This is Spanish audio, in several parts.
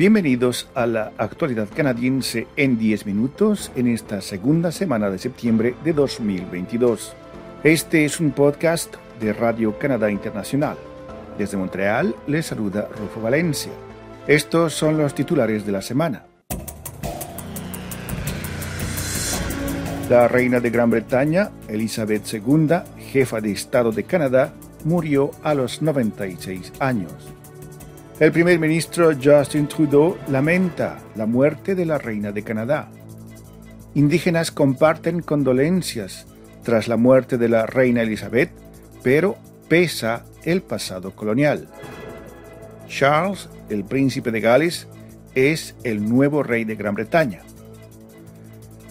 Bienvenidos a la actualidad canadiense en 10 minutos en esta segunda semana de septiembre de 2022. Este es un podcast de Radio Canadá Internacional. Desde Montreal les saluda Rufo Valencia. Estos son los titulares de la semana. La reina de Gran Bretaña, Elizabeth II, jefa de Estado de Canadá, murió a los 96 años. El primer ministro Justin Trudeau lamenta la muerte de la reina de Canadá. Indígenas comparten condolencias tras la muerte de la reina Elizabeth, pero pesa el pasado colonial. Charles, el príncipe de Gales, es el nuevo rey de Gran Bretaña.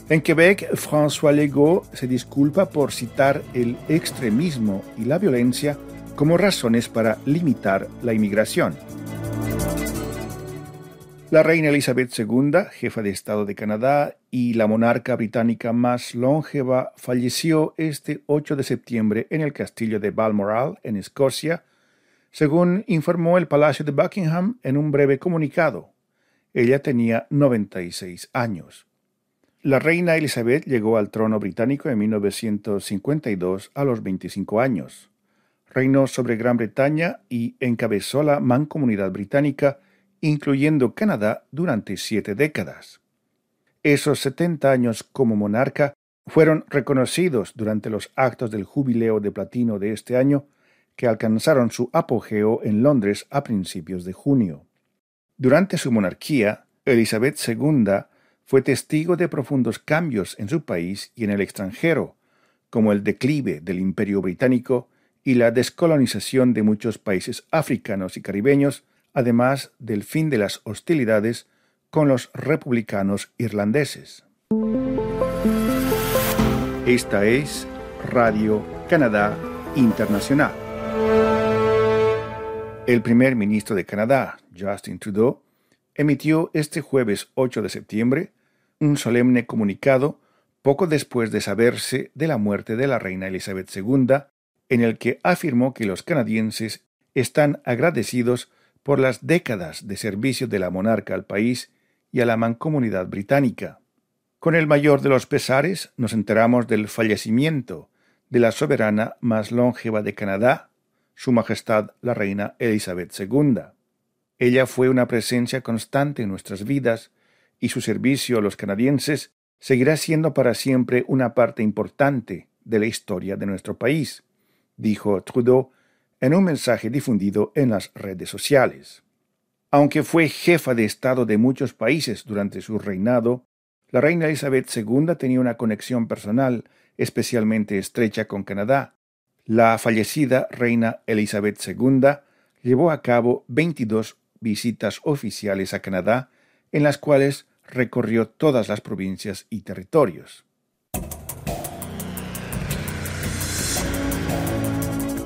En Quebec, François Legault se disculpa por citar el extremismo y la violencia como razones para limitar la inmigración. La reina Elizabeth II, jefa de Estado de Canadá y la monarca británica más longeva, falleció este 8 de septiembre en el castillo de Balmoral, en Escocia, según informó el Palacio de Buckingham en un breve comunicado. Ella tenía 96 años. La reina Elizabeth llegó al trono británico en 1952 a los 25 años. Reinó sobre Gran Bretaña y encabezó la mancomunidad británica, incluyendo Canadá, durante siete décadas. Esos 70 años como monarca fueron reconocidos durante los actos del jubileo de platino de este año, que alcanzaron su apogeo en Londres a principios de junio. Durante su monarquía, Elizabeth II fue testigo de profundos cambios en su país y en el extranjero, como el declive del imperio británico y la descolonización de muchos países africanos y caribeños, además del fin de las hostilidades con los republicanos irlandeses. Esta es Radio Canadá Internacional. El primer ministro de Canadá, Justin Trudeau, emitió este jueves 8 de septiembre un solemne comunicado poco después de saberse de la muerte de la reina Elizabeth II, en el que afirmó que los canadienses están agradecidos por las décadas de servicio de la monarca al país y a la mancomunidad británica. Con el mayor de los pesares nos enteramos del fallecimiento de la soberana más longeva de Canadá, Su Majestad la Reina Elizabeth II. Ella fue una presencia constante en nuestras vidas y su servicio a los canadienses seguirá siendo para siempre una parte importante de la historia de nuestro país, dijo Trudeau en un mensaje difundido en las redes sociales. Aunque fue jefa de Estado de muchos países durante su reinado, la reina Elizabeth II tenía una conexión personal especialmente estrecha con Canadá. La fallecida reina Elizabeth II llevó a cabo 22 visitas oficiales a Canadá, en las cuales recorrió todas las provincias y territorios.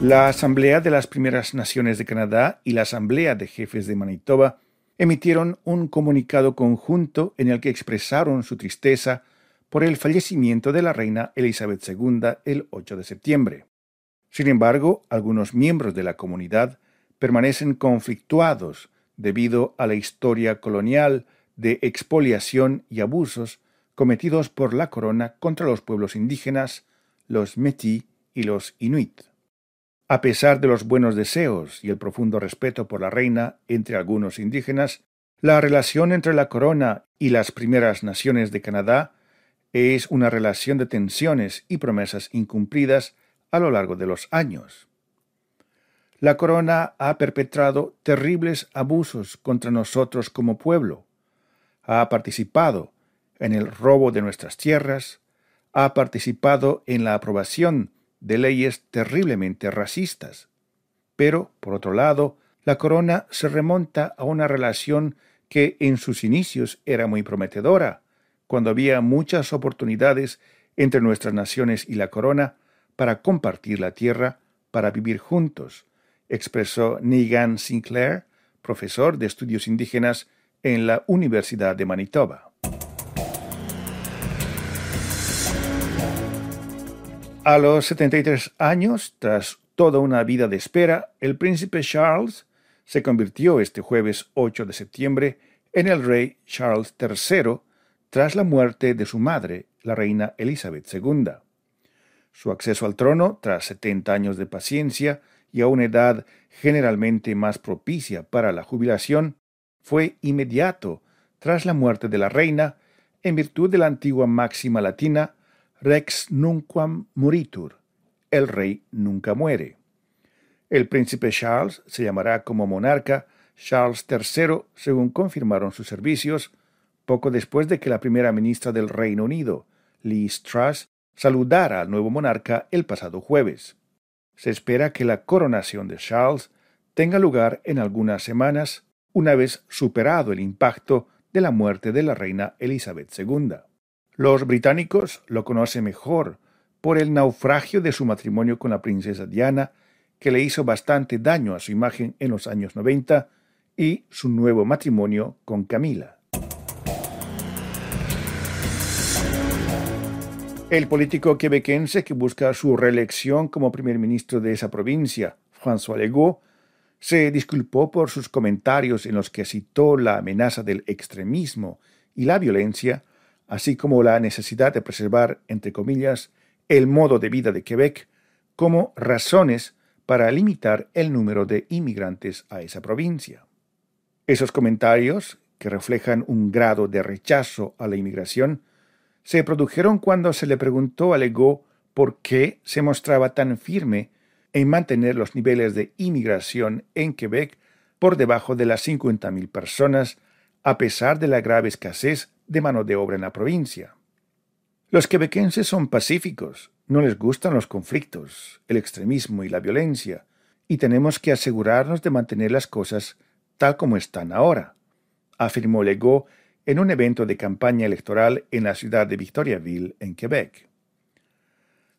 La Asamblea de las Primeras Naciones de Canadá y la Asamblea de Jefes de Manitoba emitieron un comunicado conjunto en el que expresaron su tristeza por el fallecimiento de la reina Elizabeth II el 8 de septiembre. Sin embargo, algunos miembros de la comunidad permanecen conflictuados debido a la historia colonial de expoliación y abusos cometidos por la corona contra los pueblos indígenas, los Métis y los Inuit. A pesar de los buenos deseos y el profundo respeto por la reina entre algunos indígenas, la relación entre la corona y las primeras naciones de Canadá es una relación de tensiones y promesas incumplidas a lo largo de los años. La corona ha perpetrado terribles abusos contra nosotros como pueblo, ha participado en el robo de nuestras tierras, ha participado en la aprobación de leyes terriblemente racistas. Pero, por otro lado, la corona se remonta a una relación que en sus inicios era muy prometedora, cuando había muchas oportunidades entre nuestras naciones y la corona para compartir la tierra, para vivir juntos, expresó Negan Sinclair, profesor de estudios indígenas en la Universidad de Manitoba. A los 73 años, tras toda una vida de espera, el príncipe Charles se convirtió este jueves 8 de septiembre en el rey Charles III tras la muerte de su madre, la reina Elizabeth II. Su acceso al trono, tras 70 años de paciencia y a una edad generalmente más propicia para la jubilación, fue inmediato tras la muerte de la reina, en virtud de la antigua máxima latina Rex nunquam moritur, el rey nunca muere. El príncipe Charles se llamará como monarca Charles III, según confirmaron sus servicios, poco después de que la primera ministra del Reino Unido, Liz Truss, saludara al nuevo monarca el pasado jueves. Se espera que la coronación de Charles tenga lugar en algunas semanas, una vez superado el impacto de la muerte de la reina Elizabeth II. Los británicos lo conocen mejor por el naufragio de su matrimonio con la princesa Diana, que le hizo bastante daño a su imagen en los años 90, y su nuevo matrimonio con Camila. El político quebequense que busca su reelección como primer ministro de esa provincia, François Legault, se disculpó por sus comentarios en los que citó la amenaza del extremismo y la violencia, así como la necesidad de preservar, entre comillas, el modo de vida de Quebec como razones para limitar el número de inmigrantes a esa provincia. Esos comentarios, que reflejan un grado de rechazo a la inmigración, se produjeron cuando se le preguntó a Legault por qué se mostraba tan firme en mantener los niveles de inmigración en Quebec por debajo de las 50.000 personas, a pesar de la grave escasez de mano de obra en la provincia. Los quebequenses son pacíficos, no les gustan los conflictos, el extremismo y la violencia, y tenemos que asegurarnos de mantener las cosas tal como están ahora, afirmó Legault en un evento de campaña electoral en la ciudad de Victoriaville, en Quebec.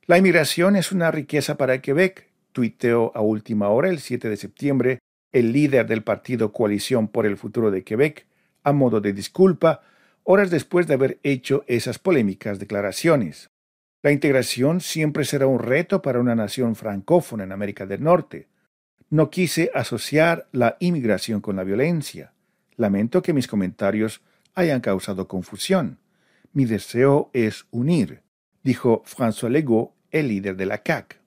La inmigración es una riqueza para Quebec, tuiteó a última hora el 7 de septiembre el líder del partido Coalición por el Futuro de Quebec, a modo de disculpa, horas después de haber hecho esas polémicas declaraciones. La integración siempre será un reto para una nación francófona en América del Norte. No quise asociar la inmigración con la violencia. Lamento que mis comentarios hayan causado confusión. Mi deseo es unir, dijo François Legault, el líder de la CAC.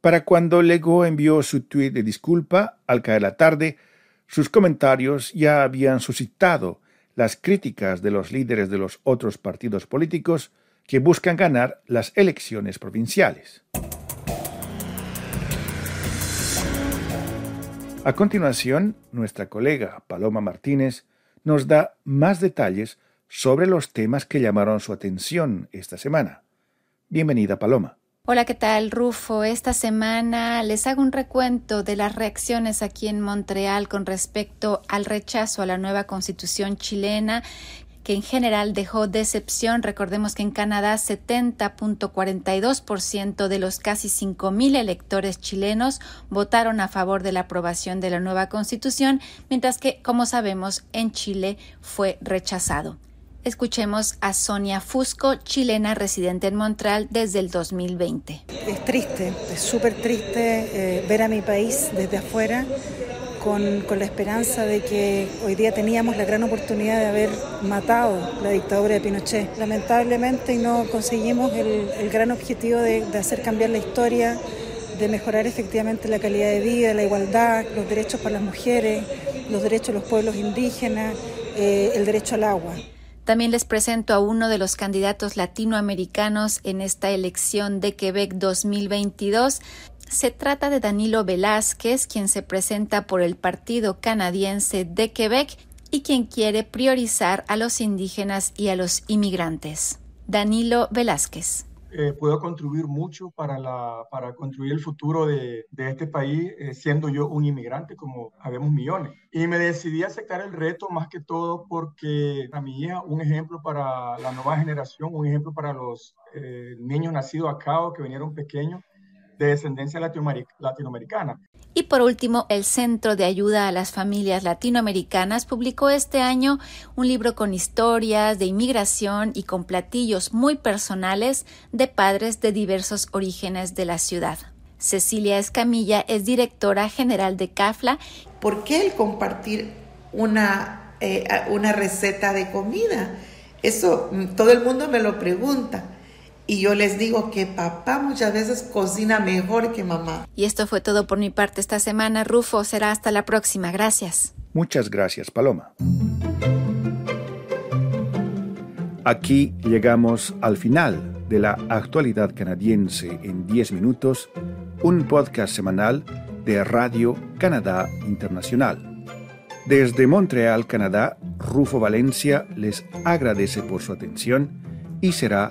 Para cuando Legault envió su tuit de disculpa, al caer la tarde, sus comentarios ya habían suscitado las críticas de los líderes de los otros partidos políticos que buscan ganar las elecciones provinciales. A continuación, nuestra colega Paloma Martínez nos da más detalles sobre los temas que llamaron su atención esta semana. Bienvenida, Paloma. Hola, ¿qué tal, Rufo? Esta semana les hago un recuento de las reacciones aquí en Montreal con respecto al rechazo a la nueva constitución chilena que en general dejó decepción. Recordemos que en Canadá 70.42% de los casi 5.000 electores chilenos votaron a favor de la aprobación de la nueva constitución, mientras que, como sabemos, en Chile fue rechazado. Escuchemos a Sonia Fusco, chilena residente en Montreal desde el 2020. Es triste, es súper triste eh, ver a mi país desde afuera con, la esperanza de que hoy día teníamos la gran oportunidad de haber matado la dictadura de Pinochet. Lamentablemente no conseguimos el, gran objetivo de, hacer cambiar la historia, de mejorar efectivamente la calidad de vida, la igualdad, los derechos para las mujeres, los derechos de los pueblos indígenas, eh, el derecho al agua. También les presento a uno de los candidatos latinoamericanos en esta elección de Quebec 2022. Se trata de Danilo Velázquez, quien se presenta por el Partido Canadiense de Quebec y quien quiere priorizar a los indígenas y a los inmigrantes. Danilo Velázquez. Eh, puedo contribuir mucho para, la, para construir el futuro de, de este país, eh, siendo yo un inmigrante, como habemos millones. Y me decidí aceptar el reto más que todo porque a mi hija, un ejemplo para la nueva generación, un ejemplo para los eh, niños nacidos acá o que vinieron pequeños, de descendencia latinoamericana. Y por último, el Centro de Ayuda a las Familias Latinoamericanas publicó este año un libro con historias de inmigración y con platillos muy personales de padres de diversos orígenes de la ciudad. Cecilia Escamilla es directora general de CAFLA. ¿Por qué el compartir una eh, una receta de comida. Eso mm, todo el mundo me lo pregunta. Y yo les digo que papá muchas veces cocina mejor que mamá. Y esto fue todo por mi parte esta semana. Rufo, será hasta la próxima. Gracias. Muchas gracias, Paloma. Aquí llegamos al final de la actualidad canadiense en 10 minutos, un podcast semanal de Radio Canadá Internacional. Desde Montreal, Canadá, Rufo Valencia les agradece por su atención y será